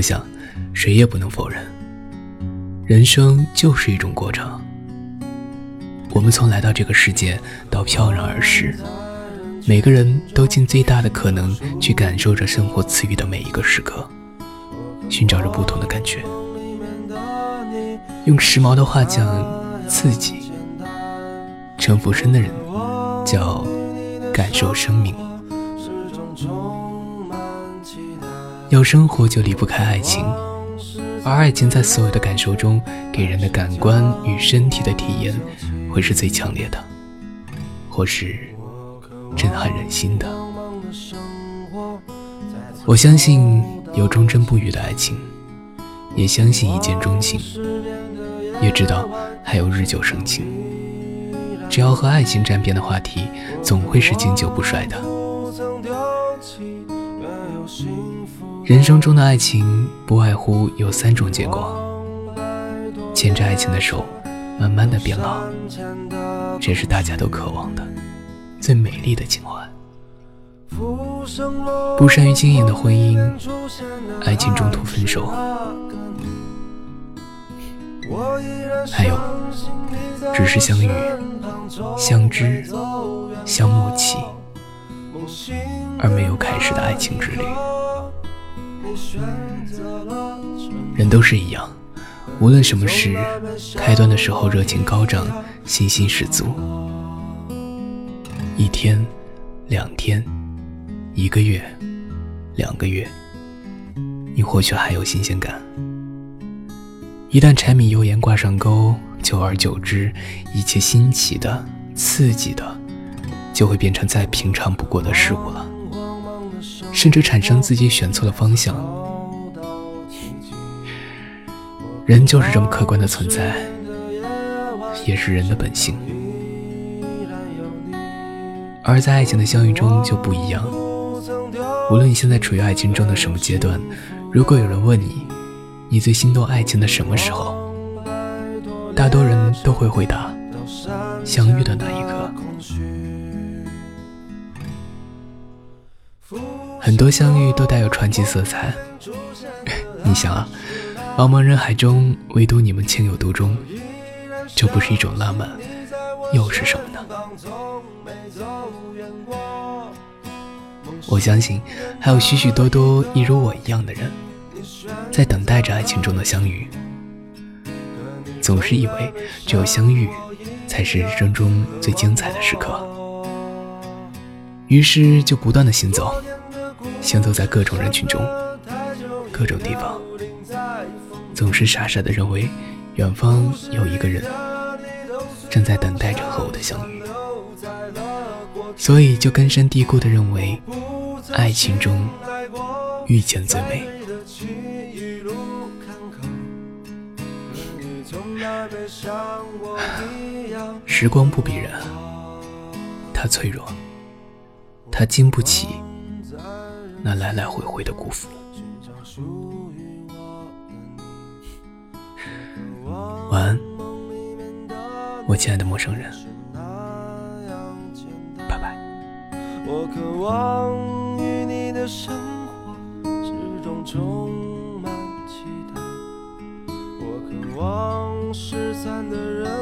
我想，谁也不能否认，人生就是一种过程。我们从来到这个世界到飘然而逝，每个人都尽最大的可能去感受着生活赐予的每一个时刻，寻找着不同的感觉。用时髦的话讲，刺激。陈福生的人叫感受生命。有生活就离不开爱情，而爱情在所有的感受中，给人的感官与身体的体验。会是最强烈的，或是震撼人心的。我相信有忠贞不渝的爱情，也相信一见钟情，也知道还有日久生情。只要和爱情沾边的话题，总会是经久不衰的。人生中的爱情不外乎有三种结果：牵着爱情的手。慢慢的变老，这是大家都渴望的最美丽的情怀。不善于经营的婚姻，爱情中途分手。还有，只是相遇、相知、相默契，而没有开始的爱情之旅。人都是一样。无论什么事，开端的时候热情高涨，信心十足。一天，两天，一个月，两个月，你或许还有新鲜感。一旦柴米油盐挂上钩，久而久之，一切新奇的、刺激的，就会变成再平常不过的事物了，甚至产生自己选错了方向。人就是这么客观的存在，也是人的本性。而在爱情的相遇中就不一样。无论你现在处于爱情中的什么阶段，如果有人问你，你最心动爱情的什么时候，大多人都会回答：相遇的那一刻。很多相遇都带有传奇色彩。你想啊。茫茫人海中，唯独你们情有独钟，这不是一种浪漫，又是什么呢？我相信，还有许许多多一如我一样的人，在等待着爱情中的相遇。总是以为只有相遇，才是人生中最精彩的时刻，于是就不断的行走，行走在各种人群中，各种地方。总是傻傻的认为，远方有一个人正在等待着和我的相遇，所以就根深蒂固的认为，爱情中遇见最美。时光不比人，它脆弱，它经不起那来来回回的辜负。晚安，我亲爱的陌生人。拜拜。我渴望与你的生活始终充满期待。我渴望失散的人。